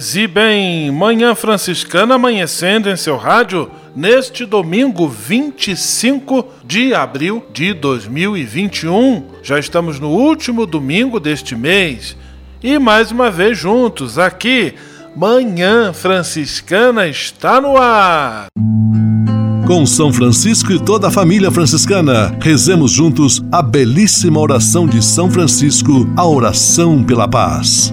E bem, Manhã Franciscana amanhecendo em seu rádio neste domingo 25 de abril de 2021. Já estamos no último domingo deste mês e mais uma vez juntos aqui. Manhã Franciscana está no ar. Com São Francisco e toda a família franciscana, rezemos juntos a belíssima oração de São Francisco, a oração pela paz.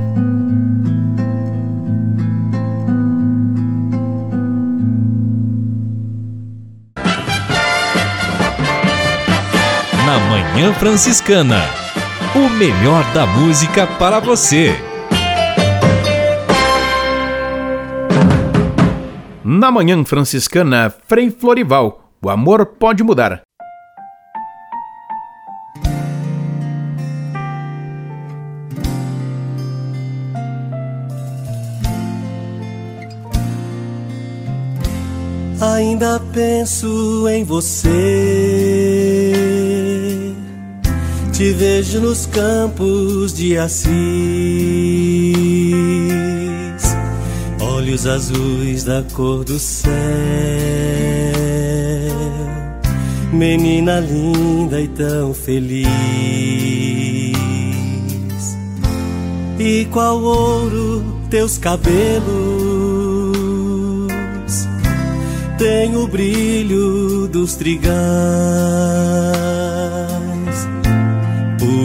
Manhã Franciscana. O melhor da música para você. Na Manhã Franciscana, Frei Florival. O amor pode mudar. Ainda penso em você. Te vejo nos campos de Assis, olhos azuis da cor do céu, menina linda e tão feliz. E qual ouro teus cabelos tem o brilho dos trigais.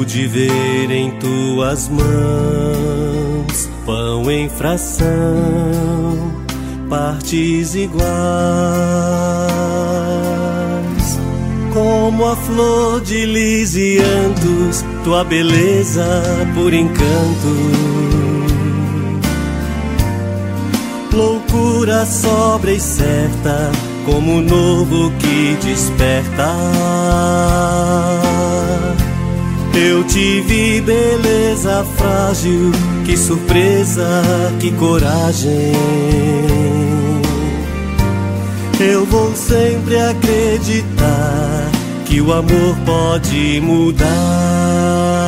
Pude ver em tuas mãos pão em fração, partes iguais. Como a flor de lisiantos, tua beleza por encanto loucura sobra e certa, como o novo que desperta. Eu te vi, beleza frágil, que surpresa, que coragem. Eu vou sempre acreditar que o amor pode mudar.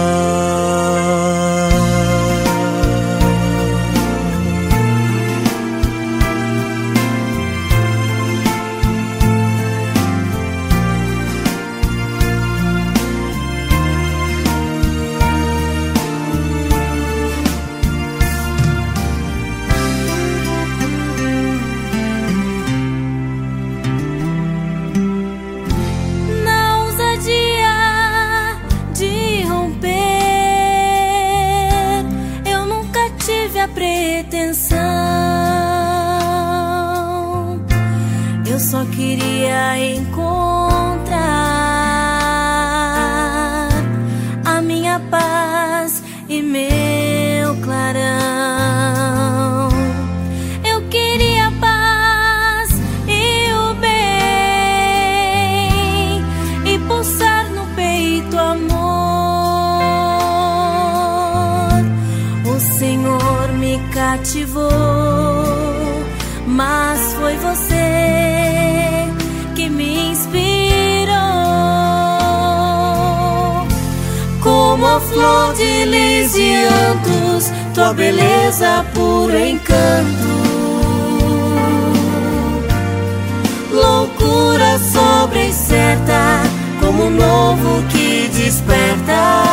Flor de lisiantos, tua beleza por encanto. Loucura sobre certa, como um novo que desperta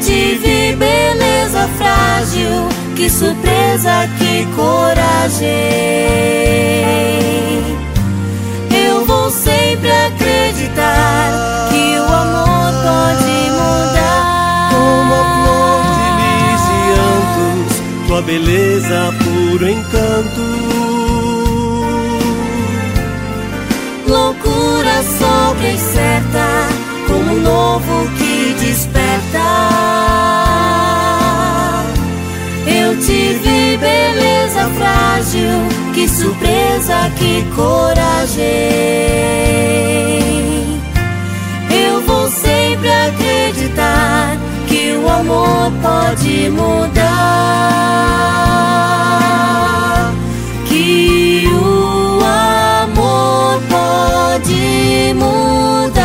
tive beleza frágil, que surpresa, que coragem. Tua beleza puro encanto. Loucura sobre certa, como um novo que desperta. Eu tive beleza frágil, que surpresa, que coragem. Eu vou sempre acreditar o amor pode mudar. Que o amor pode mudar.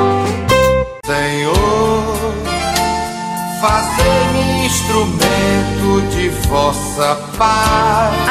De vossa paz.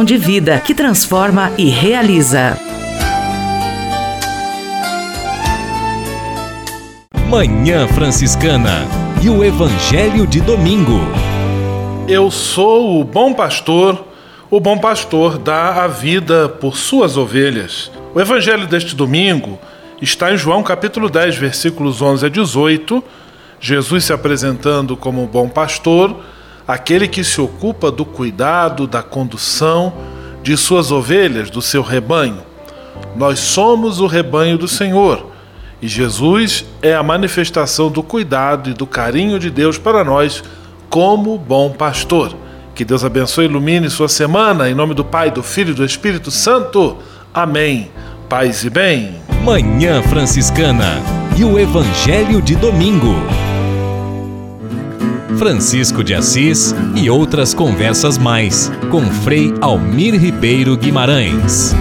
de vida que transforma e realiza. Manhã Franciscana e o Evangelho de Domingo. Eu sou o bom pastor, o bom pastor dá a vida por suas ovelhas. O Evangelho deste domingo está em João capítulo 10, versículos 11 a 18. Jesus se apresentando como o bom pastor, aquele que se ocupa do cuidado, da condução de suas ovelhas, do seu rebanho. Nós somos o rebanho do Senhor e Jesus é a manifestação do cuidado e do carinho de Deus para nós como bom pastor. Que Deus abençoe e ilumine sua semana, em nome do Pai, do Filho e do Espírito Santo. Amém. Paz e bem. Manhã Franciscana e o Evangelho de Domingo. Francisco de Assis e outras conversas mais com Frei Almir Ribeiro Guimarães.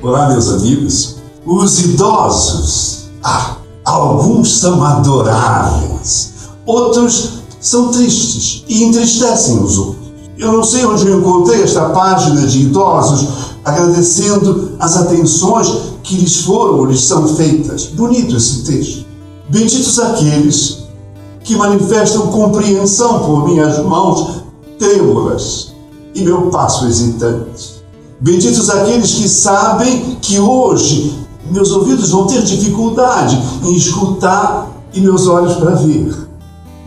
Olá, meus amigos. Os idosos, ah, alguns são adoráveis, outros são tristes e entristecem os outros. Eu não sei onde eu encontrei esta página de idosos agradecendo as atenções que lhes foram ou lhes são feitas. Bonito esse texto. Benditos aqueles que manifestam compreensão por minhas mãos trêmulas e meu passo hesitante. Benditos aqueles que sabem que hoje meus ouvidos vão ter dificuldade em escutar e meus olhos para ver.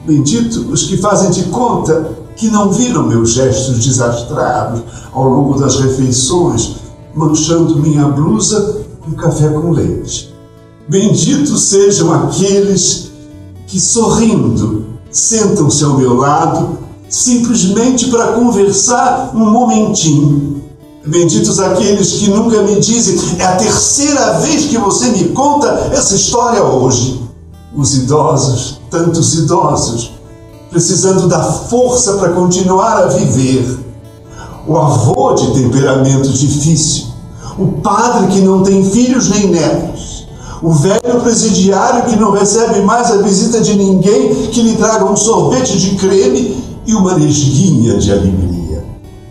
Bendito os que fazem de conta que não viram meus gestos desastrados ao longo das refeições, manchando minha blusa com café com leite. Benditos sejam aqueles que, sorrindo, sentam-se ao meu lado simplesmente para conversar um momentinho. Benditos aqueles que nunca me dizem, é a terceira vez que você me conta essa história hoje. Os idosos, tantos idosos, precisando da força para continuar a viver. O avô de temperamento difícil, o padre que não tem filhos nem netos, o velho presidiário que não recebe mais a visita de ninguém que lhe traga um sorvete de creme e uma resguinha de alegria.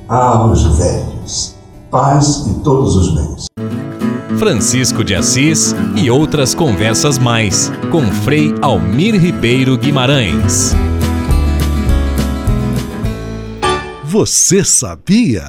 Ah, os velhos, paz e todos os bens. Francisco de Assis e outras conversas mais com Frei Almir Ribeiro Guimarães. Você sabia?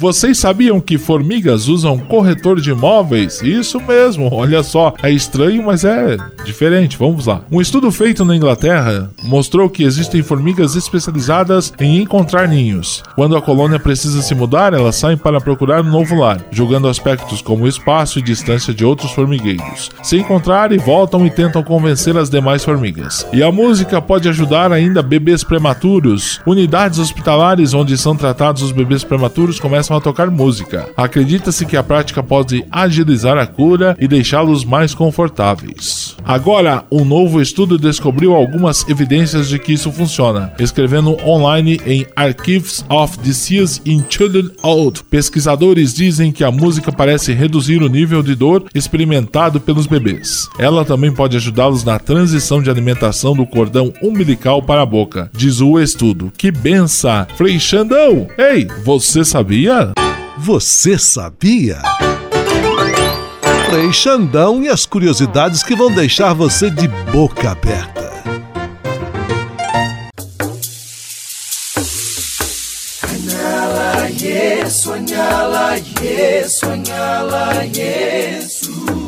Vocês sabiam que formigas usam corretor de imóveis? Isso mesmo, olha só. É estranho, mas é diferente. Vamos lá. Um estudo feito na Inglaterra mostrou que existem formigas especializadas em encontrar ninhos. Quando a colônia precisa se mudar, elas saem para procurar um novo lar, julgando aspectos como espaço e distância de outros formigueiros. Se encontrarem, voltam e tentam convencer as demais formigas. E a música pode ajudar ainda bebês prematuros. Unidades hospitalares onde são tratados os bebês prematuros começam a tocar música. Acredita-se que a prática pode agilizar a cura e deixá-los mais confortáveis. Agora, um novo estudo descobriu algumas evidências de que isso funciona, escrevendo online em Archives of Disease in Children Old. Pesquisadores dizem que a música parece reduzir o nível de dor experimentado pelos bebês. Ela também pode ajudá-los na transição de alimentação do cordão umbilical para a boca, diz o estudo. Que benção! Frei Xandão! Ei, você sabia? Você sabia? Frei Xandão e as curiosidades que vão deixar você de boca aberta. Sonhá-la, yes, sonhá-la, yes, sonhá-la, yes.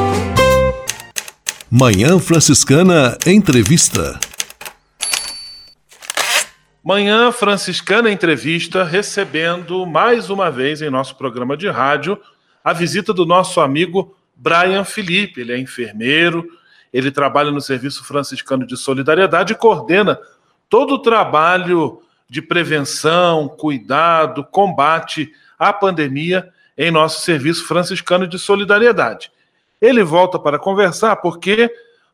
Manhã Franciscana Entrevista. Manhã Franciscana Entrevista, recebendo mais uma vez em nosso programa de rádio a visita do nosso amigo Brian Felipe. Ele é enfermeiro, ele trabalha no Serviço Franciscano de Solidariedade e coordena todo o trabalho de prevenção, cuidado, combate à pandemia em nosso Serviço Franciscano de Solidariedade. Ele volta para conversar porque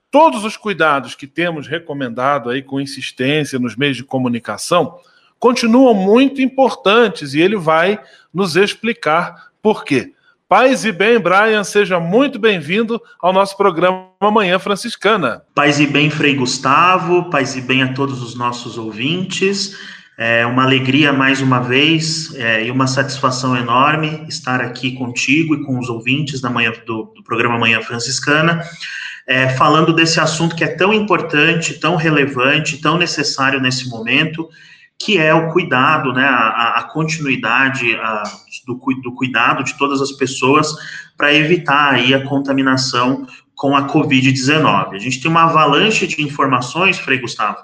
todos os cuidados que temos recomendado aí com insistência nos meios de comunicação continuam muito importantes e ele vai nos explicar por quê. Paz e bem, Brian, seja muito bem-vindo ao nosso programa Manhã Franciscana. Paz e bem, Frei Gustavo, paz e bem a todos os nossos ouvintes. É uma alegria mais uma vez é, e uma satisfação enorme estar aqui contigo e com os ouvintes da manhã, do, do programa Manhã Franciscana, é, falando desse assunto que é tão importante, tão relevante, tão necessário nesse momento, que é o cuidado, né, a, a continuidade a, do, do cuidado de todas as pessoas para evitar aí a contaminação com a Covid-19. A gente tem uma avalanche de informações, Frei Gustavo,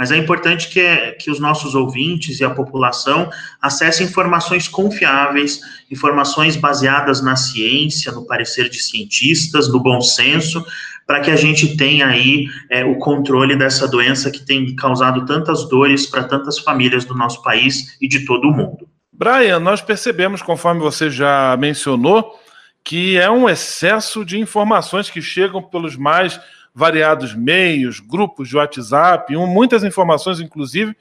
mas é importante que, que os nossos ouvintes e a população acessem informações confiáveis, informações baseadas na ciência, no parecer de cientistas, no bom senso, para que a gente tenha aí é, o controle dessa doença que tem causado tantas dores para tantas famílias do nosso país e de todo o mundo. Brian, nós percebemos, conforme você já mencionou, que é um excesso de informações que chegam pelos mais variados meios, grupos de WhatsApp, muitas informações, inclusive,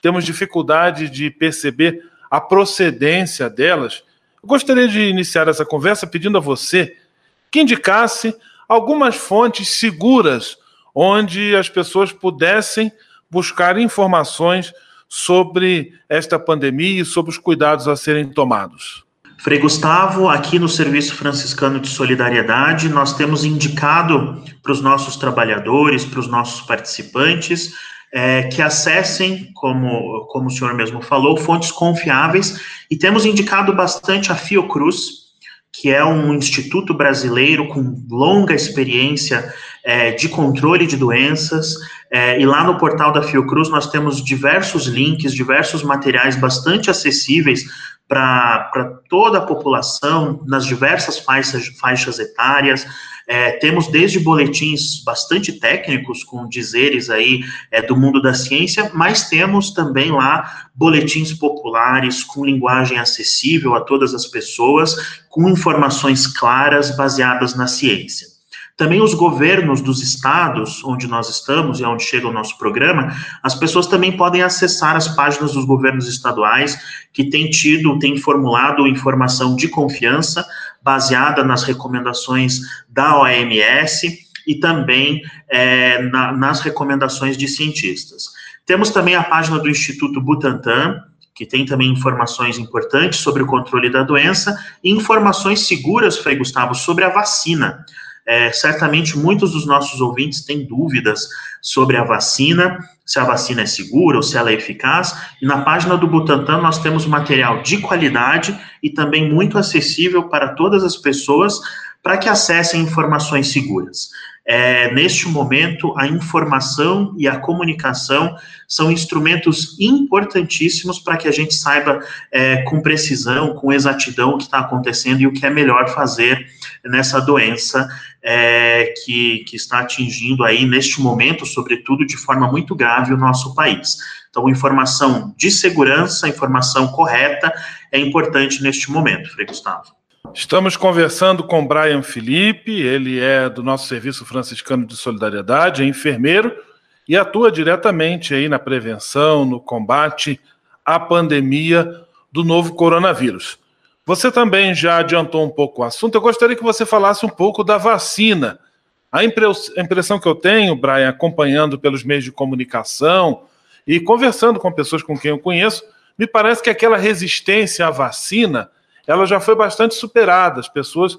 temos dificuldade de perceber a procedência delas. Eu gostaria de iniciar essa conversa pedindo a você que indicasse algumas fontes seguras onde as pessoas pudessem buscar informações sobre esta pandemia e sobre os cuidados a serem tomados. Frei Gustavo, aqui no Serviço Franciscano de Solidariedade, nós temos indicado para os nossos trabalhadores, para os nossos participantes, é, que acessem, como, como o senhor mesmo falou, fontes confiáveis, e temos indicado bastante a Fiocruz, que é um instituto brasileiro com longa experiência é, de controle de doenças, é, e lá no portal da Fiocruz nós temos diversos links, diversos materiais bastante acessíveis para toda a população, nas diversas faixas, faixas etárias. É, temos desde boletins bastante técnicos, com dizeres aí é, do mundo da ciência, mas temos também lá boletins populares com linguagem acessível a todas as pessoas, com informações claras baseadas na ciência. Também os governos dos estados onde nós estamos e onde chega o nosso programa, as pessoas também podem acessar as páginas dos governos estaduais que têm tido, têm formulado informação de confiança baseada nas recomendações da OMS e também é, na, nas recomendações de cientistas. Temos também a página do Instituto Butantan, que tem também informações importantes sobre o controle da doença e informações seguras, Frei Gustavo, sobre a vacina. É, certamente muitos dos nossos ouvintes têm dúvidas sobre a vacina, se a vacina é segura ou se ela é eficaz. E na página do Butantan nós temos material de qualidade e também muito acessível para todas as pessoas para que acessem informações seguras. É, neste momento, a informação e a comunicação são instrumentos importantíssimos para que a gente saiba é, com precisão, com exatidão o que está acontecendo e o que é melhor fazer nessa doença é, que, que está atingindo aí neste momento, sobretudo de forma muito grave, o nosso país. Então, informação de segurança, informação correta é importante neste momento, Frei Gustavo. Estamos conversando com Brian Felipe, ele é do nosso Serviço Franciscano de Solidariedade, é enfermeiro e atua diretamente aí na prevenção, no combate à pandemia do novo coronavírus. Você também já adiantou um pouco o assunto. Eu gostaria que você falasse um pouco da vacina. A impressão que eu tenho, Brian, acompanhando pelos meios de comunicação e conversando com pessoas com quem eu conheço, me parece que aquela resistência à vacina ela já foi bastante superada. As pessoas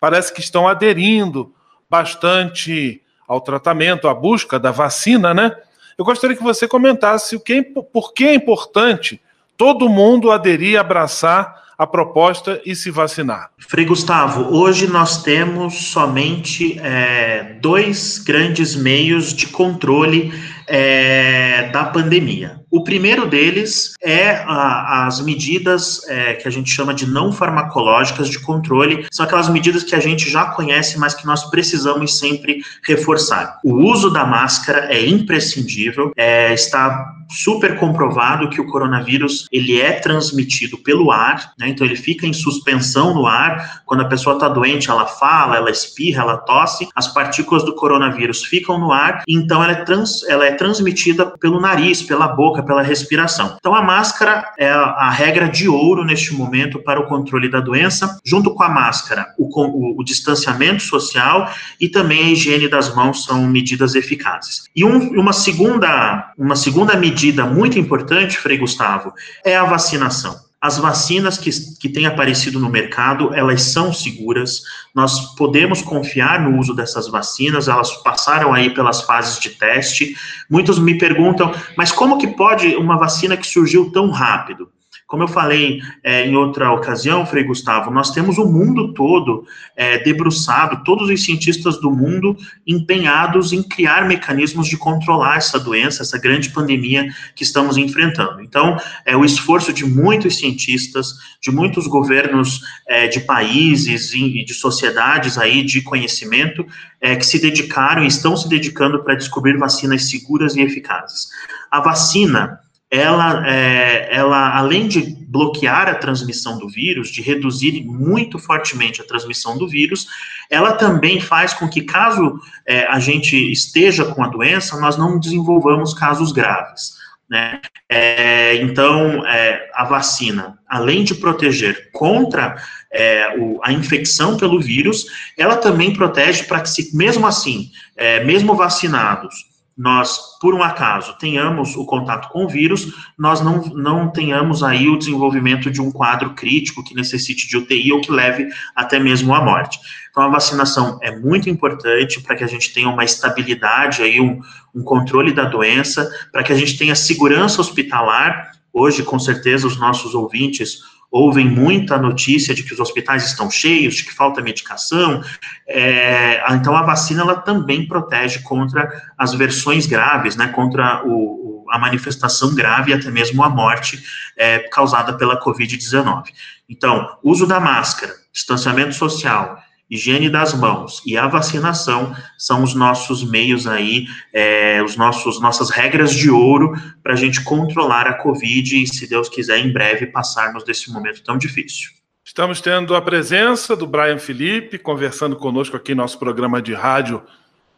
parece que estão aderindo bastante ao tratamento, à busca da vacina, né? Eu gostaria que você comentasse o que, é por que é importante todo mundo aderir, abraçar a proposta e se vacinar. Frei Gustavo, hoje nós temos somente é, dois grandes meios de controle é, da pandemia. O primeiro deles é a, as medidas é, que a gente chama de não farmacológicas de controle, são aquelas medidas que a gente já conhece, mas que nós precisamos sempre reforçar. O uso da máscara é imprescindível, é, está super comprovado que o coronavírus ele é transmitido pelo ar, né? então ele fica em suspensão no ar. Quando a pessoa está doente, ela fala, ela espirra, ela tosse, as partículas do coronavírus ficam no ar, então ela é, trans, ela é transmitida pelo nariz, pela boca, pela respiração. Então, a máscara é a, regra de ouro neste momento para o controle da doença. Junto com a máscara, o, o, o distanciamento social e também a higiene das mãos são medidas eficazes. E um, uma, segunda, uma segunda medida muito importante, Frei Gustavo, é a vacinação. As vacinas que, que têm aparecido no mercado, elas são seguras, nós podemos confiar no uso dessas vacinas, elas passaram aí pelas fases de teste. Muitos me perguntam, mas como que pode uma vacina que surgiu tão rápido? Como eu falei é, em outra ocasião, Frei Gustavo, nós temos o mundo todo é, debruçado, todos os cientistas do mundo empenhados em criar mecanismos de controlar essa doença, essa grande pandemia que estamos enfrentando. Então, é o esforço de muitos cientistas, de muitos governos é, de países e de sociedades aí de conhecimento é, que se dedicaram e estão se dedicando para descobrir vacinas seguras e eficazes. A vacina ela, é, ela, além de bloquear a transmissão do vírus, de reduzir muito fortemente a transmissão do vírus, ela também faz com que, caso é, a gente esteja com a doença, nós não desenvolvamos casos graves. Né? É, então, é, a vacina, além de proteger contra é, o, a infecção pelo vírus, ela também protege para que, se, mesmo assim, é, mesmo vacinados, nós, por um acaso, tenhamos o contato com o vírus, nós não, não tenhamos aí o desenvolvimento de um quadro crítico que necessite de UTI ou que leve até mesmo à morte. Então, a vacinação é muito importante para que a gente tenha uma estabilidade aí, um, um controle da doença, para que a gente tenha segurança hospitalar. Hoje, com certeza, os nossos ouvintes ouvem muita notícia de que os hospitais estão cheios, de que falta medicação. É, então, a vacina ela também protege contra as versões graves, né, contra o, a manifestação grave e até mesmo a morte é, causada pela Covid-19. Então, uso da máscara, distanciamento social, higiene das mãos e a vacinação são os nossos meios aí, é, os nossos nossas regras de ouro para a gente controlar a Covid e, se Deus quiser, em breve passarmos desse momento tão difícil. Estamos tendo a presença do Brian Felipe conversando conosco aqui no nosso programa de rádio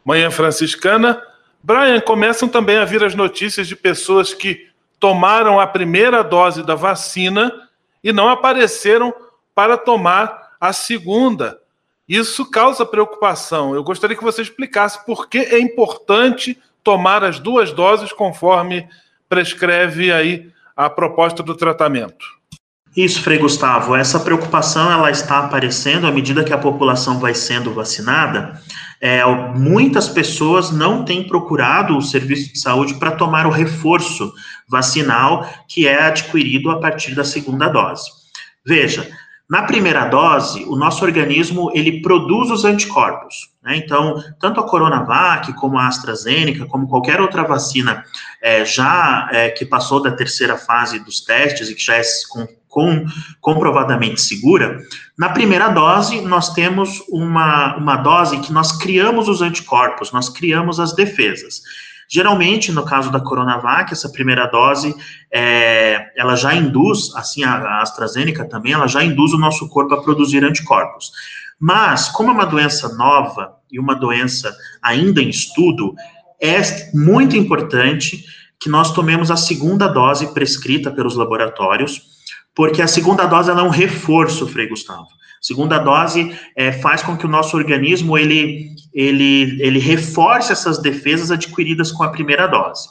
Manhã Franciscana. Brian, começam também a vir as notícias de pessoas que tomaram a primeira dose da vacina e não apareceram para tomar a segunda. Isso causa preocupação. Eu gostaria que você explicasse por que é importante tomar as duas doses conforme prescreve aí a proposta do tratamento. Isso, Frei Gustavo, essa preocupação ela está aparecendo à medida que a população vai sendo vacinada. É, muitas pessoas não têm procurado o serviço de saúde para tomar o reforço vacinal que é adquirido a partir da segunda dose. Veja, na primeira dose, o nosso organismo ele produz os anticorpos. Né? Então, tanto a Coronavac como a AstraZeneca, como qualquer outra vacina é, já é, que passou da terceira fase dos testes e que já é com, com, comprovadamente segura, na primeira dose nós temos uma, uma dose que nós criamos os anticorpos, nós criamos as defesas. Geralmente, no caso da Coronavac, essa primeira dose, é, ela já induz, assim a, AstraZeneca também, ela já induz o nosso corpo a produzir anticorpos. Mas, como é uma doença nova e uma doença ainda em estudo, é muito importante que nós tomemos a segunda dose prescrita pelos laboratórios, porque a segunda dose é um reforço, Frei Gustavo. Segunda dose é, faz com que o nosso organismo ele, ele, ele reforce essas defesas adquiridas com a primeira dose.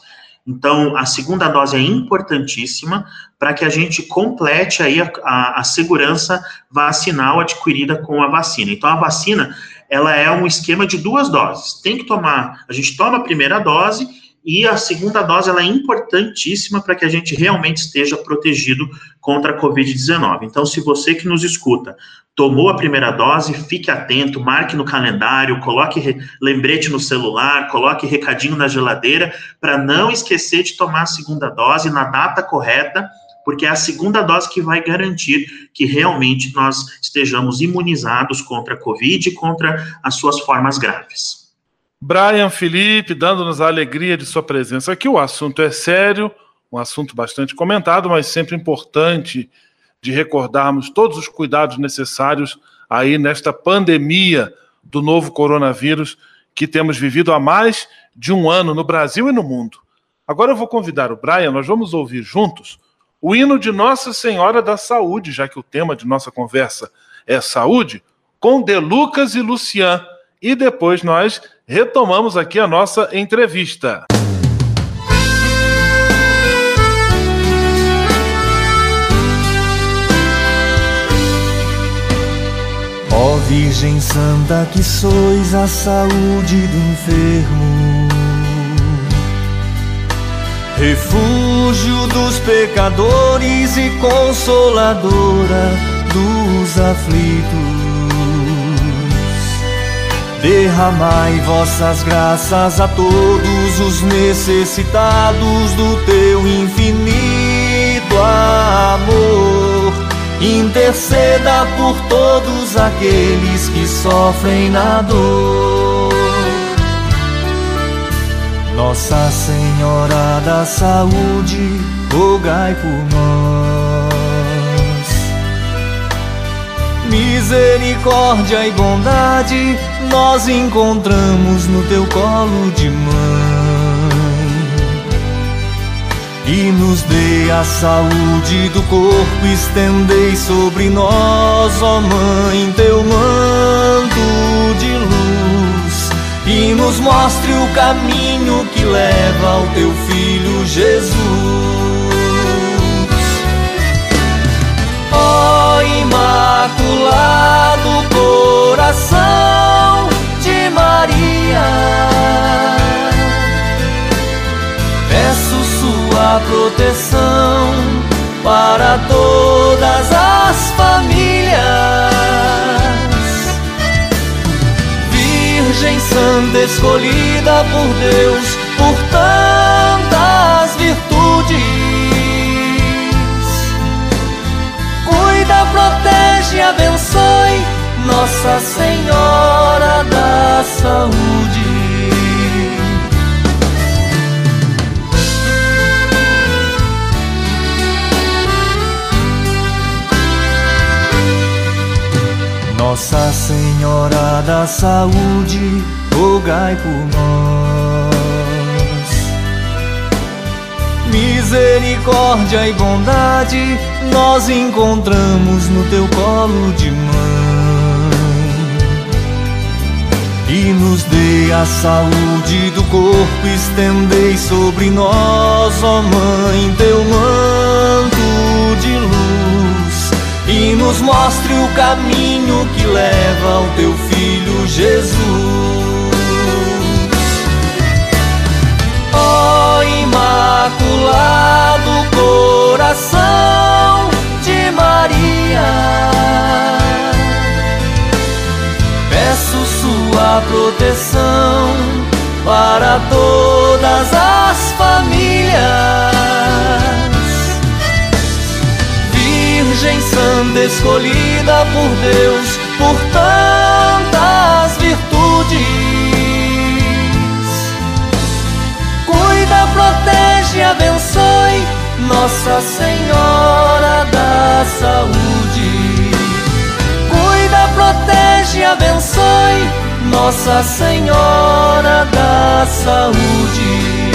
Então, a segunda dose é importantíssima para que a gente complete aí a, a, a, segurança vacinal adquirida com a vacina. Então, a vacina, ela é um esquema de duas doses. Tem que tomar, a gente toma a primeira dose e a segunda dose ela é importantíssima para que a gente realmente esteja protegido contra a Covid-19. Então, se você que nos escuta tomou a primeira dose, fique atento, marque no calendário, coloque lembrete no celular, coloque recadinho na geladeira, para não esquecer de tomar a segunda dose na data correta, porque é a segunda dose que vai garantir que realmente nós estejamos imunizados contra a Covid e contra as suas formas graves. Brian Felipe, dando-nos a alegria de sua presença aqui. O assunto é sério, um assunto bastante comentado, mas sempre importante de recordarmos todos os cuidados necessários aí nesta pandemia do novo coronavírus que temos vivido há mais de um ano no Brasil e no mundo. Agora eu vou convidar o Brian, nós vamos ouvir juntos o hino de Nossa Senhora da Saúde, já que o tema de nossa conversa é saúde, com De Lucas e Lucian. E depois nós retomamos aqui a nossa entrevista. Ó Virgem Santa, que sois a saúde do enfermo, refúgio dos pecadores e consoladora dos aflitos. Derramai vossas graças a todos os necessitados do teu infinito amor interceda por todos aqueles que sofrem na dor. Nossa Senhora da Saúde, rogai por nós. Misericórdia e bondade nós encontramos no teu colo de mãe e nos dê a saúde do corpo, estendei sobre nós, ó Mãe, teu manto de luz, e nos mostre o caminho que leva ao teu Filho Jesus. Todas as famílias. Virgem Santa escolhida por Deus por tantas virtudes. Cuida, protege, abençoe Nossa Senhora da Saúde. Nossa Senhora da Saúde, rogai por nós. Misericórdia e bondade nós encontramos no teu colo de mãe. E nos dê a saúde do corpo, estendei sobre nós, ó Mãe, teu manto de luz nos mostre o caminho que leva ao teu filho Jesus. Ó oh, Imaculado Coração de Maria, peço sua proteção para todas as famílias Virgem Santa escolhida por Deus por tantas virtudes. Cuida, protege, abençoe Nossa Senhora da Saúde. Cuida, protege, abençoe Nossa Senhora da Saúde.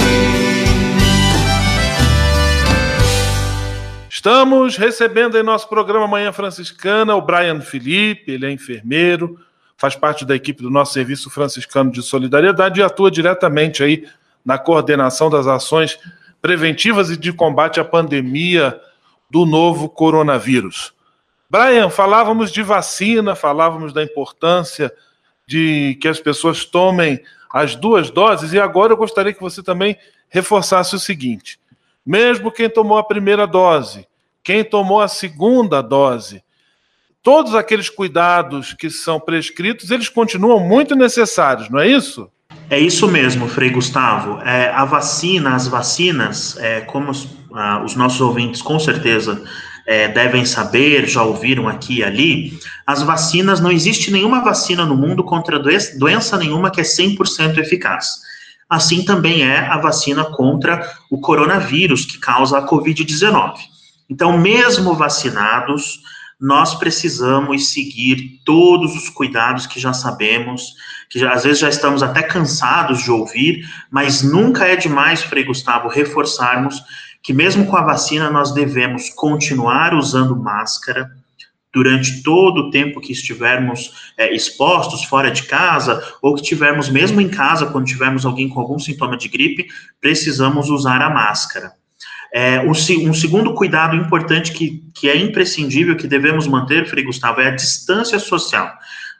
Estamos recebendo em nosso programa Manhã Franciscana o Brian Felipe, ele é enfermeiro, faz parte da equipe do nosso Serviço Franciscano de Solidariedade e atua diretamente aí na coordenação das ações preventivas e de combate à pandemia do novo coronavírus. Brian, falávamos de vacina, falávamos da importância de que as pessoas tomem as duas doses, e agora eu gostaria que você também reforçasse o seguinte: mesmo quem tomou a primeira dose quem tomou a segunda dose. Todos aqueles cuidados que são prescritos, eles continuam muito necessários, não é isso? É isso mesmo, Frei Gustavo. É, a vacina, as vacinas, é, como os, ah, os, nossos ouvintes com certeza é, devem saber, já ouviram aqui e ali, as vacinas, não existe nenhuma vacina no mundo contra doença, doença nenhuma que é 100% eficaz. Assim também é a vacina contra o coronavírus, que causa a Covid-19. Então, mesmo vacinados, nós precisamos seguir todos os cuidados que já sabemos, que já, às vezes já estamos até cansados de ouvir, mas nunca é demais, Frei Gustavo, reforçarmos que mesmo com a vacina nós devemos continuar usando máscara, durante todo o tempo que estivermos é, expostos fora de casa, ou que tivermos mesmo em casa, quando tivermos alguém com algum sintoma de gripe, precisamos usar a máscara. É, um, um, segundo cuidado importante que, que é imprescindível, que devemos manter, Frei Gustavo, é a distância social.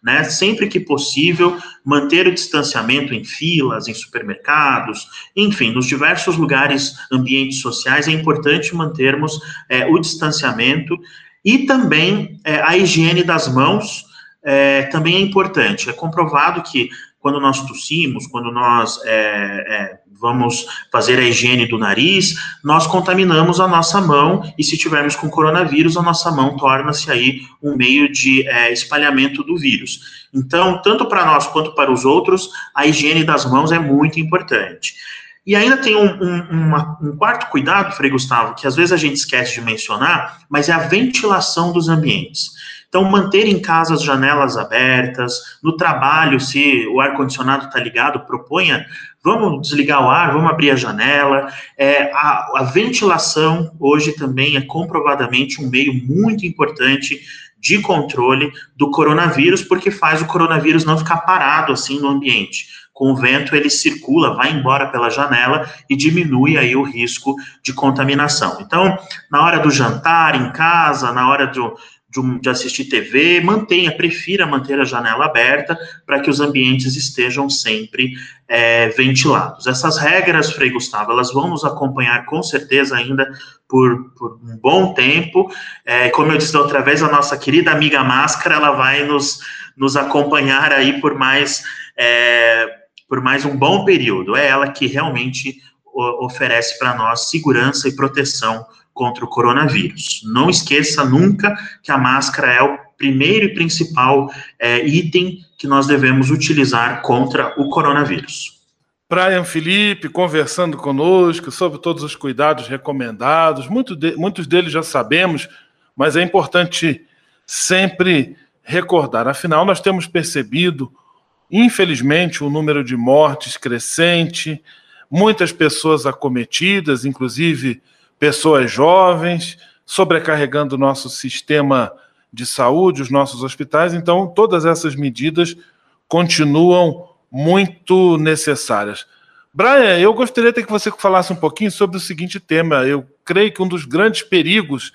Né? Sempre que possível, manter o distanciamento em filas, em supermercados, enfim, nos diversos lugares, ambientes sociais, é importante mantermos é, o distanciamento e também é, a higiene das mãos é, também é importante. É comprovado que quando nós tossimos, quando nós é, é, vamos fazer a higiene do nariz, nós contaminamos a nossa mão e se tivermos com coronavírus, a nossa mão torna-se aí um meio de é, espalhamento do vírus. Então, tanto para nós quanto para os outros, a higiene das mãos é muito importante. E ainda tem um, um, uma, um, quarto cuidado, Frei Gustavo, que às vezes a gente esquece de mencionar, mas é a ventilação dos ambientes. Então, manter em casa as janelas abertas, no trabalho, se o ar-condicionado está ligado, proponha, vamos desligar o ar, vamos abrir a janela. É, a, a ventilação hoje também é comprovadamente um meio muito importante de controle do coronavírus, porque faz o coronavírus não ficar parado assim no ambiente com o vento ele circula, vai embora pela janela e diminui aí o risco de contaminação. Então, na hora do jantar, em casa, na hora do, de, de assistir TV, mantenha, prefira manter a janela aberta para que os ambientes estejam sempre é, ventilados. Essas regras, Frei Gustavo, elas vão nos acompanhar com certeza ainda por, por um bom tempo. É, como eu disse da outra vez, a nossa querida amiga Máscara, ela vai nos, nos acompanhar aí por mais. É, por mais um bom período. É ela que realmente oferece para nós segurança e proteção contra o coronavírus. Não esqueça nunca que a máscara é o primeiro e principal é, item que nós devemos utilizar contra o coronavírus. Brian Felipe conversando conosco sobre todos os cuidados recomendados, muito de, muitos deles já sabemos, mas é importante sempre recordar. Afinal, nós temos percebido Infelizmente, o número de mortes crescente, muitas pessoas acometidas, inclusive pessoas jovens, sobrecarregando o nosso sistema de saúde, os nossos hospitais. Então, todas essas medidas continuam muito necessárias. Brian, eu gostaria de que você falasse um pouquinho sobre o seguinte tema. Eu creio que um dos grandes perigos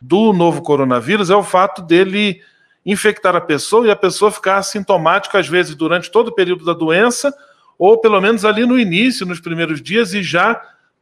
do novo coronavírus é o fato dele infectar a pessoa e a pessoa ficar assintomática, às vezes, durante todo o período da doença, ou pelo menos ali no início, nos primeiros dias, e já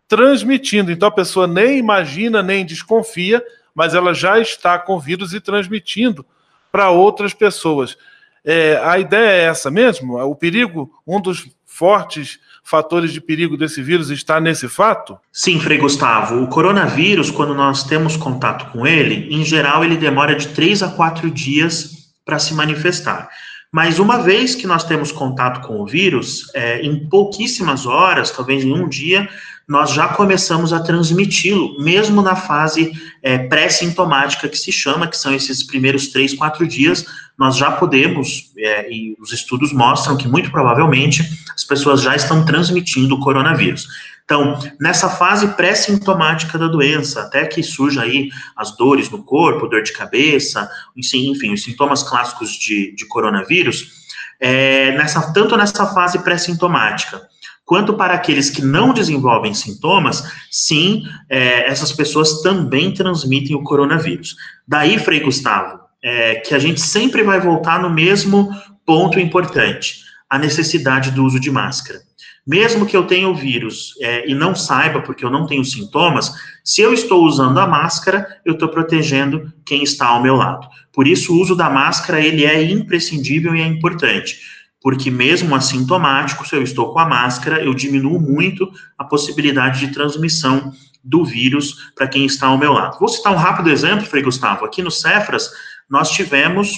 transmitindo. Então a pessoa nem imagina, nem desconfia, mas ela já está com vírus e transmitindo para outras pessoas. É, a ideia é essa mesmo? O perigo, um dos fortes fatores de perigo desse vírus está nesse fato? Sim, Frei Gustavo. O coronavírus, quando nós temos contato com ele, em geral ele demora de três a quatro dias para se manifestar. Mas uma vez que nós temos contato com o vírus, é, em pouquíssimas horas, talvez em um dia, nós já começamos a transmiti-lo, mesmo na fase é, pré-sintomática que se chama, que são esses primeiros três, quatro dias, nós já podemos, é, e os estudos mostram que muito provavelmente as pessoas já estão transmitindo o coronavírus. Então, nessa fase pré-sintomática da doença, até que surja aí as dores no corpo, dor de cabeça, enfim, os sintomas clássicos de, de coronavírus, é, nessa, tanto nessa fase pré-sintomática, quanto para aqueles que não desenvolvem sintomas, sim, é, essas pessoas também transmitem o coronavírus. Daí, Frei Gustavo, é, que a gente sempre vai voltar no mesmo ponto importante, a necessidade do uso de máscara. Mesmo que eu tenha o vírus é, e não saiba, porque eu não tenho sintomas, se eu estou usando a máscara, eu estou protegendo quem está ao meu lado. Por isso, o uso da máscara ele é imprescindível e é importante porque mesmo assintomático, se eu estou com a máscara, eu diminuo muito a possibilidade de transmissão do vírus para quem está ao meu lado. Vou citar um rápido exemplo, Frei Gustavo. Aqui no Cefras, nós tivemos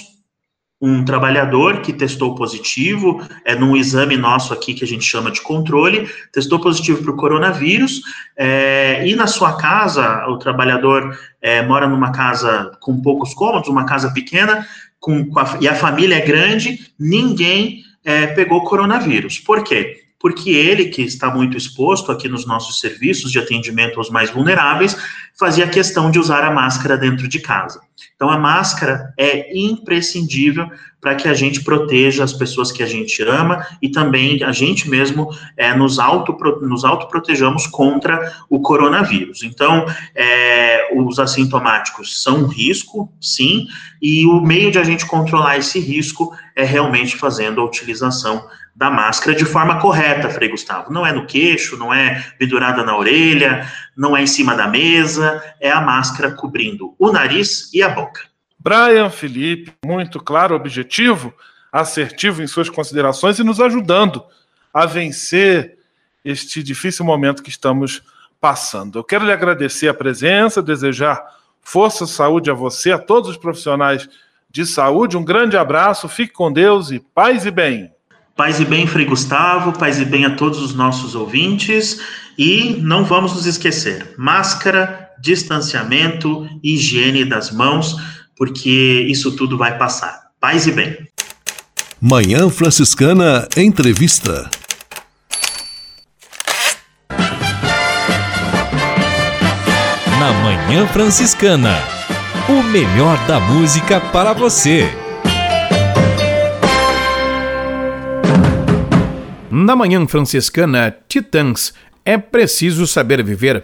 um trabalhador que testou positivo, é num exame nosso aqui que a gente chama de controle, testou positivo para o coronavírus, é, e na sua casa, o trabalhador é, mora numa casa com poucos cômodos, uma casa pequena, com, com a, e a família é grande, ninguém é, pegou coronavírus. Por quê? porque ele, que está muito exposto aqui nos nossos serviços de atendimento aos mais vulneráveis, fazia questão de usar a máscara dentro de casa. Então, a máscara é imprescindível para que a gente proteja as pessoas que a gente ama e também a gente mesmo é, nos, auto, nos autoprotejamos contra o coronavírus. Então, é, os assintomáticos são um risco, sim, e o meio de a gente controlar esse risco é realmente fazendo a utilização da máscara de forma correta, Frei Gustavo. Não é no queixo, não é pendurada na orelha, não é em cima da mesa, é a máscara cobrindo o nariz e a boca. Brian Felipe, muito claro, objetivo, assertivo em suas considerações e nos ajudando a vencer este difícil momento que estamos passando. Eu quero lhe agradecer a presença, desejar força, saúde a você, a todos os profissionais de saúde. Um grande abraço, fique com Deus e paz e bem. Paz e bem, Frei Gustavo, paz e bem a todos os nossos ouvintes. E não vamos nos esquecer: máscara, distanciamento, higiene das mãos, porque isso tudo vai passar. Paz e bem. Manhã Franciscana Entrevista. Na Manhã Franciscana, o melhor da música para você. Na Manhã Franciscana, Titãs, é preciso saber viver.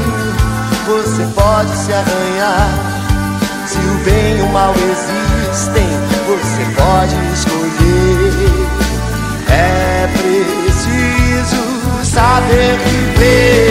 você pode se arranhar. Se o bem e o mal existem, você pode escolher. É preciso saber viver.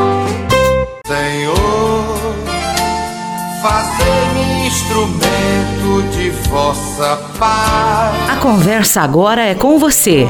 Vossa paz. A conversa agora é com você,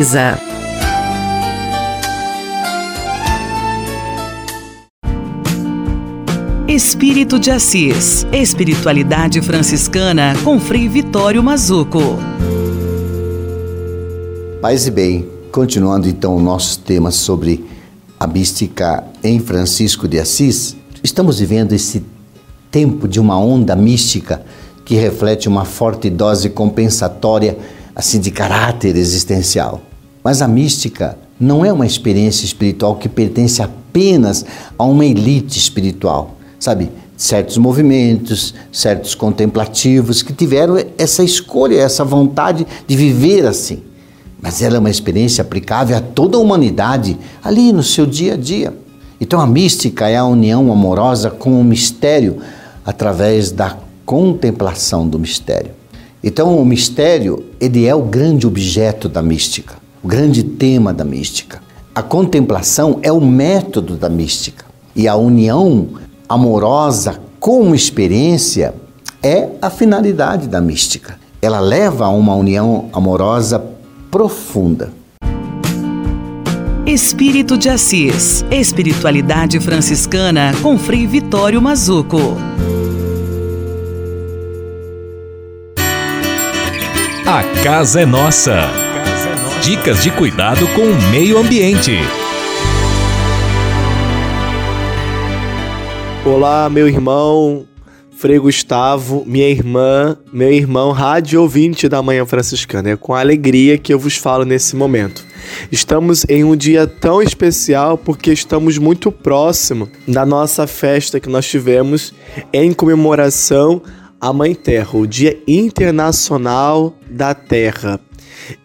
Espírito de Assis. Espiritualidade franciscana com Frei Vitório Mazuco. Paz e bem, continuando então o nosso tema sobre a mística em Francisco de Assis, estamos vivendo esse tempo de uma onda mística que reflete uma forte dose compensatória assim de caráter existencial. Mas a mística não é uma experiência espiritual que pertence apenas a uma elite espiritual, sabe? Certos movimentos, certos contemplativos que tiveram essa escolha, essa vontade de viver assim. Mas ela é uma experiência aplicável a toda a humanidade ali no seu dia a dia. Então a mística é a união amorosa com o mistério através da contemplação do mistério. Então o mistério, ele é o grande objeto da mística, o grande tema da mística. A contemplação é o método da mística. E a união amorosa como experiência é a finalidade da mística. Ela leva a uma união amorosa profunda. Espírito de Assis. Espiritualidade franciscana com Frei Vitório Mazuco. A casa é nossa. Dicas de cuidado com o meio ambiente. Olá, meu irmão Frei Gustavo, minha irmã, meu irmão rádio ouvinte da Manhã Franciscana. É com alegria que eu vos falo nesse momento. Estamos em um dia tão especial porque estamos muito próximo da nossa festa que nós tivemos em comemoração à Mãe Terra, o Dia Internacional da Terra.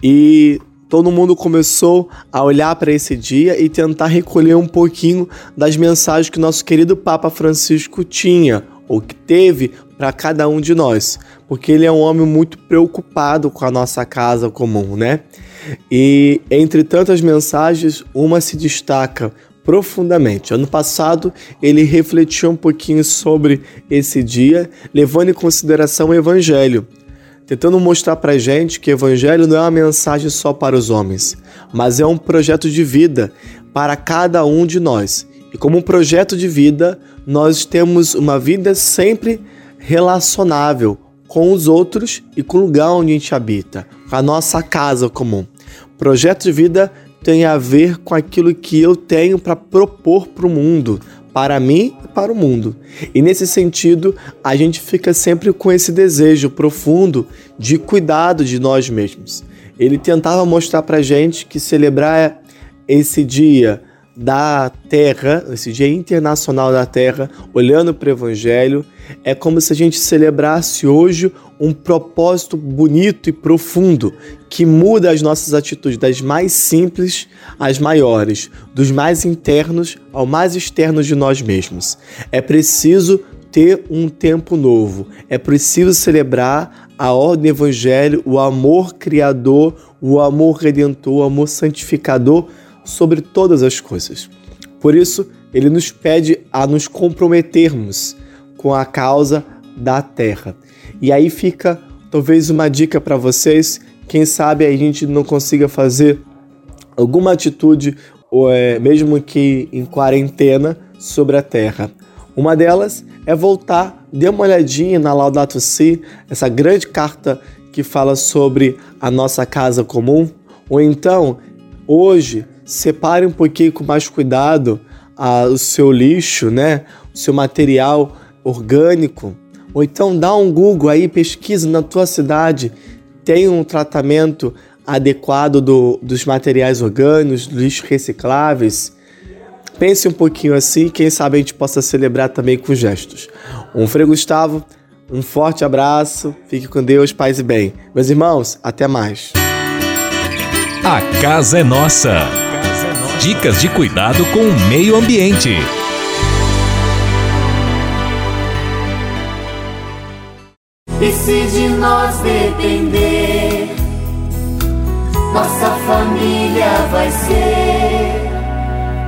E todo mundo começou a olhar para esse dia e tentar recolher um pouquinho das mensagens que nosso querido Papa Francisco tinha ou que teve para cada um de nós, porque ele é um homem muito preocupado com a nossa casa comum, né? E entre tantas mensagens, uma se destaca profundamente. Ano passado, ele refletiu um pouquinho sobre esse dia, levando em consideração o evangelho, tentando mostrar para gente que o evangelho não é uma mensagem só para os homens, mas é um projeto de vida para cada um de nós. E como um projeto de vida, nós temos uma vida sempre relacionável com os outros e com o lugar onde a gente habita, com a nossa casa comum. Projeto de vida tem a ver com aquilo que eu tenho para propor para o mundo, para mim e para o mundo. E nesse sentido, a gente fica sempre com esse desejo profundo de cuidado de nós mesmos. Ele tentava mostrar para gente que celebrar esse dia da Terra, esse Dia Internacional da Terra, olhando para o Evangelho, é como se a gente celebrasse hoje um propósito bonito e profundo que muda as nossas atitudes das mais simples às maiores, dos mais internos ao mais externos de nós mesmos. É preciso ter um tempo novo, é preciso celebrar a ordem do Evangelho, o amor criador, o amor redentor, o amor santificador sobre todas as coisas. Por isso, ele nos pede a nos comprometermos com a causa da terra. E aí fica talvez uma dica para vocês, quem sabe a gente não consiga fazer alguma atitude, ou é, mesmo que em quarentena, sobre a terra. Uma delas é voltar, dê uma olhadinha na Laudato Si, essa grande carta que fala sobre a nossa casa comum, ou então, hoje, separe um pouquinho com mais cuidado ah, o seu lixo, né? O seu material orgânico. Ou então dá um Google aí, pesquisa na tua cidade, tem um tratamento adequado do, dos materiais orgânicos, lixos recicláveis. Pense um pouquinho assim, quem sabe a gente possa celebrar também com gestos. Um Frei Gustavo, um forte abraço, fique com Deus, paz e bem. Meus irmãos, até mais. A casa é nossa. Dicas de cuidado com o meio ambiente. E se de nós depender, nossa família vai ser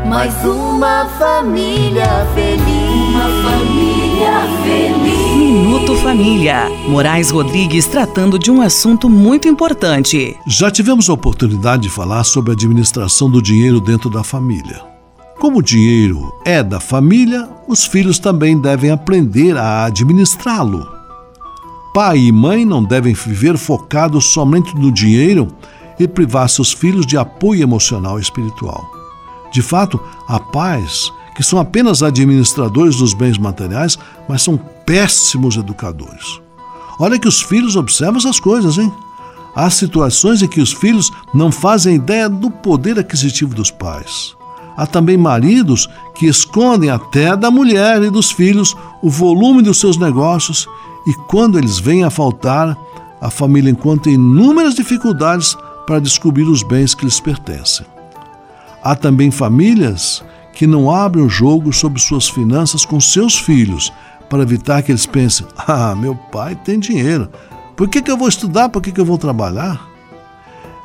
mais uma família feliz. Uma família feliz. Minuto Família. Moraes Rodrigues tratando de um assunto muito importante. Já tivemos a oportunidade de falar sobre a administração do dinheiro dentro da família. Como o dinheiro é da família, os filhos também devem aprender a administrá-lo. Pai e mãe não devem viver focados somente no dinheiro e privar seus filhos de apoio emocional e espiritual. De fato, a paz que são apenas administradores dos bens materiais, mas são péssimos educadores. Olha que os filhos observam essas coisas, hein? Há situações em que os filhos não fazem ideia do poder aquisitivo dos pais. Há também maridos que escondem até da mulher e dos filhos o volume dos seus negócios e quando eles vêm a faltar, a família encontra inúmeras dificuldades para descobrir os bens que lhes pertencem. Há também famílias que não abre o jogo sobre suas finanças com seus filhos, para evitar que eles pensem: ah, meu pai tem dinheiro, por que, que eu vou estudar, por que, que eu vou trabalhar?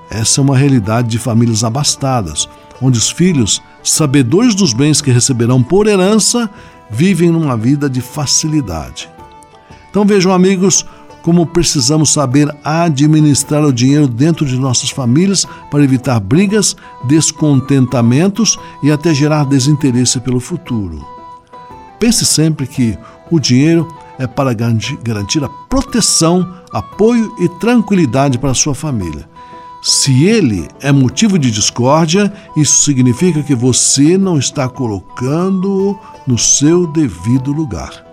Essa é uma realidade de famílias abastadas, onde os filhos, sabedores dos bens que receberão por herança, vivem numa vida de facilidade. Então vejam, amigos, como precisamos saber administrar o dinheiro dentro de nossas famílias para evitar brigas, descontentamentos e até gerar desinteresse pelo futuro. Pense sempre que o dinheiro é para garantir a proteção, apoio e tranquilidade para a sua família. Se ele é motivo de discórdia, isso significa que você não está colocando no seu devido lugar.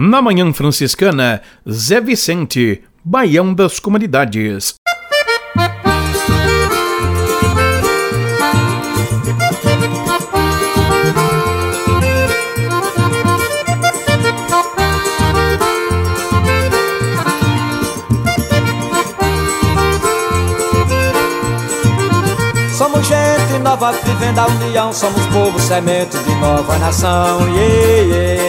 Na Manhã Franciscana, Zé Vicente, Baião das Comunidades. Somos gente nova vivendo a união, somos povo semente de nova nação. Yeah, yeah.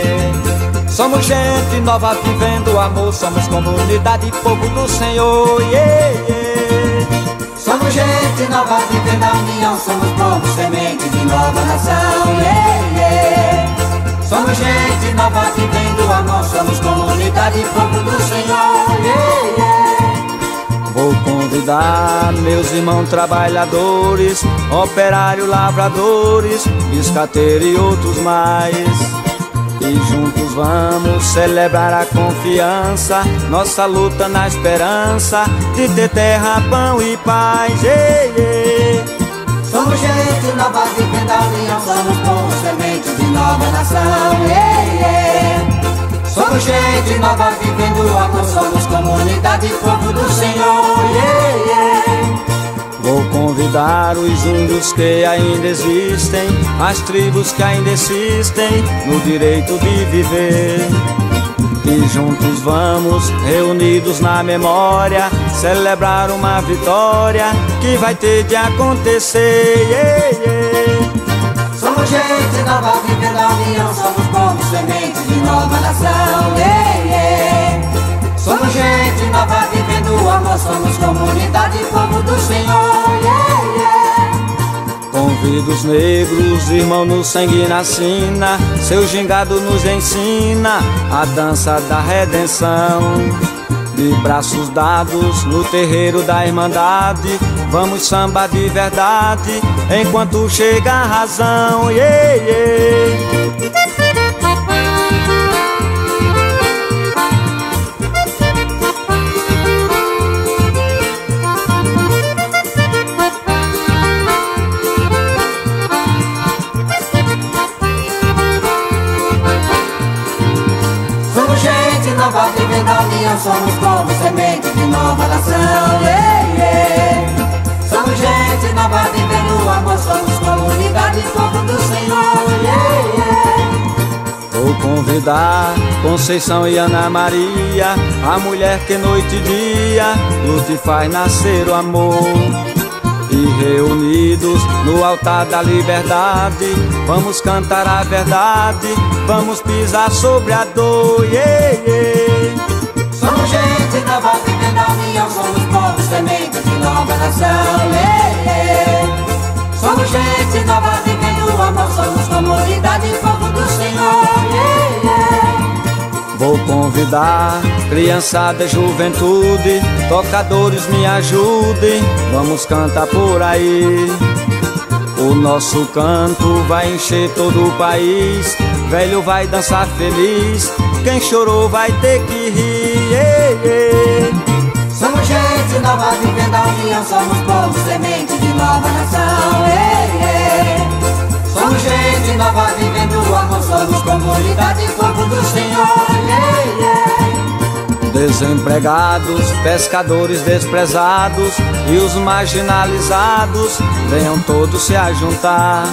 Somos gente nova vivendo o amor, somos comunidade, povo do Senhor. Yeah, yeah. Somos gente nova vivendo a união, somos povo semente de nova nação. Yeah, yeah. Somos gente nova vivendo o amor, somos comunidade, povo do Senhor. Yeah, yeah. Vou convidar meus irmãos trabalhadores, operários, lavradores, biscateiro e outros mais. E juntos vamos celebrar a confiança, nossa luta na esperança de ter terra, pão e paz. Ei, ei. Somos gente nova vivendo a união, somos povo semente de nova nação. Ei, ei. Somos gente nova vivendo o amor, somos comunidade, povo do Senhor. Vou convidar os índios que ainda existem, as tribos que ainda existem no direito de viver. E juntos vamos, reunidos na memória, celebrar uma vitória que vai ter de acontecer. Yeah, yeah. Somos gente nova vivendo a união, somos povo semente de nova nação. Yeah, yeah. Somos gente nova vivendo o amor, somos comunidade, povo do Senhor. Yeah, yeah. Convido os negros, irmão no sangue na sina, seu gingado nos ensina a dança da redenção. De braços dados no terreiro da Irmandade, vamos samba de verdade, enquanto chega a razão. Yeah, yeah. Nova vivendo a união, somos povo semente de nova nação. Yeah, yeah. Somos gente nova vivendo o amor, somos comunidade, povo do Senhor. Yeah, yeah. Vou convidar Conceição e Ana Maria, a mulher que noite e dia luta e faz nascer o amor. E reunidos no altar da liberdade, vamos cantar a verdade, vamos pisar sobre a dor. Yeah, yeah. Nova nação. Somos gente nova vivendo o amor, somos comunidade, povo do Senhor. Yeah. Vou convidar criançada, juventude, tocadores me ajudem, vamos cantar por aí. O nosso canto vai encher todo o país, velho vai dançar feliz, quem chorou vai ter que rir. Yeah, yeah. Gente nova vivendo a união, somos povo semente de nova nação. Yeah, yeah. Somos gente nova vivendo o amor, somos comunidade, povo do Senhor. Yeah. Desempregados, pescadores desprezados e os marginalizados, venham todos se ajuntar.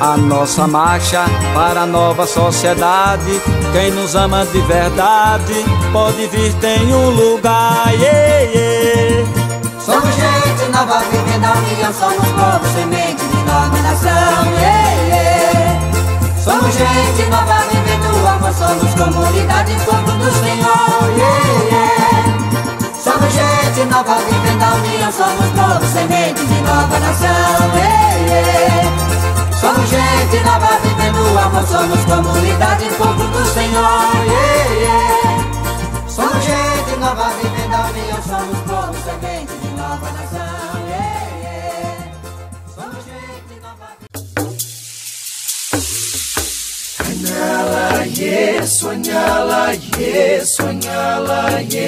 A nossa marcha para a nova sociedade, quem nos ama de verdade, pode vir, tem um lugar. Yeah, yeah. Somos gente nova vivendo a união, somos povo semente de nova nação. Yeah, yeah. Somos gente nova vivendo o amor, somos comunidade, povo do Senhor. Yeah, yeah. Gente nova vivendo a união, somos povo semente de nova nação. Yeah, yeah. Somos gente nova vivendo o amor, somos comunidade, povo do Senhor. Yeah, yeah. Somos gente nova vivendo a união, somos povo semente de nova nação. Yeah, yeah. Soñala, soñala, soñala, yes.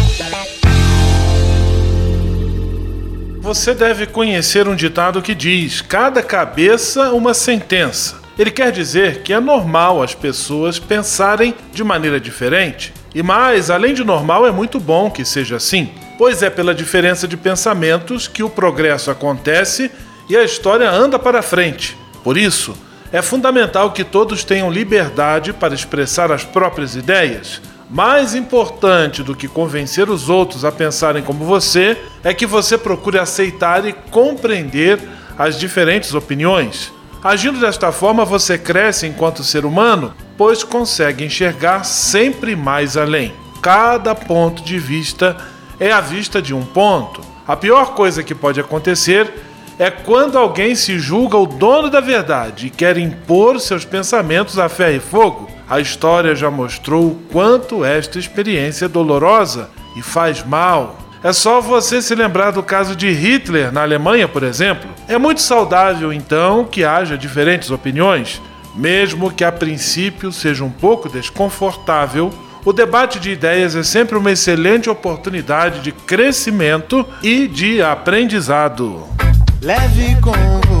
Você deve conhecer um ditado que diz: cada cabeça uma sentença. Ele quer dizer que é normal as pessoas pensarem de maneira diferente. E mais, além de normal, é muito bom que seja assim, pois é pela diferença de pensamentos que o progresso acontece e a história anda para frente. Por isso, é fundamental que todos tenham liberdade para expressar as próprias ideias. Mais importante do que convencer os outros a pensarem como você é que você procure aceitar e compreender as diferentes opiniões. Agindo desta forma, você cresce enquanto ser humano, pois consegue enxergar sempre mais além. Cada ponto de vista é a vista de um ponto. A pior coisa que pode acontecer é quando alguém se julga o dono da verdade e quer impor seus pensamentos a ferro e fogo. A história já mostrou o quanto esta experiência é dolorosa e faz mal. É só você se lembrar do caso de Hitler na Alemanha, por exemplo. É muito saudável, então, que haja diferentes opiniões, mesmo que a princípio seja um pouco desconfortável. O debate de ideias é sempre uma excelente oportunidade de crescimento e de aprendizado. Leve com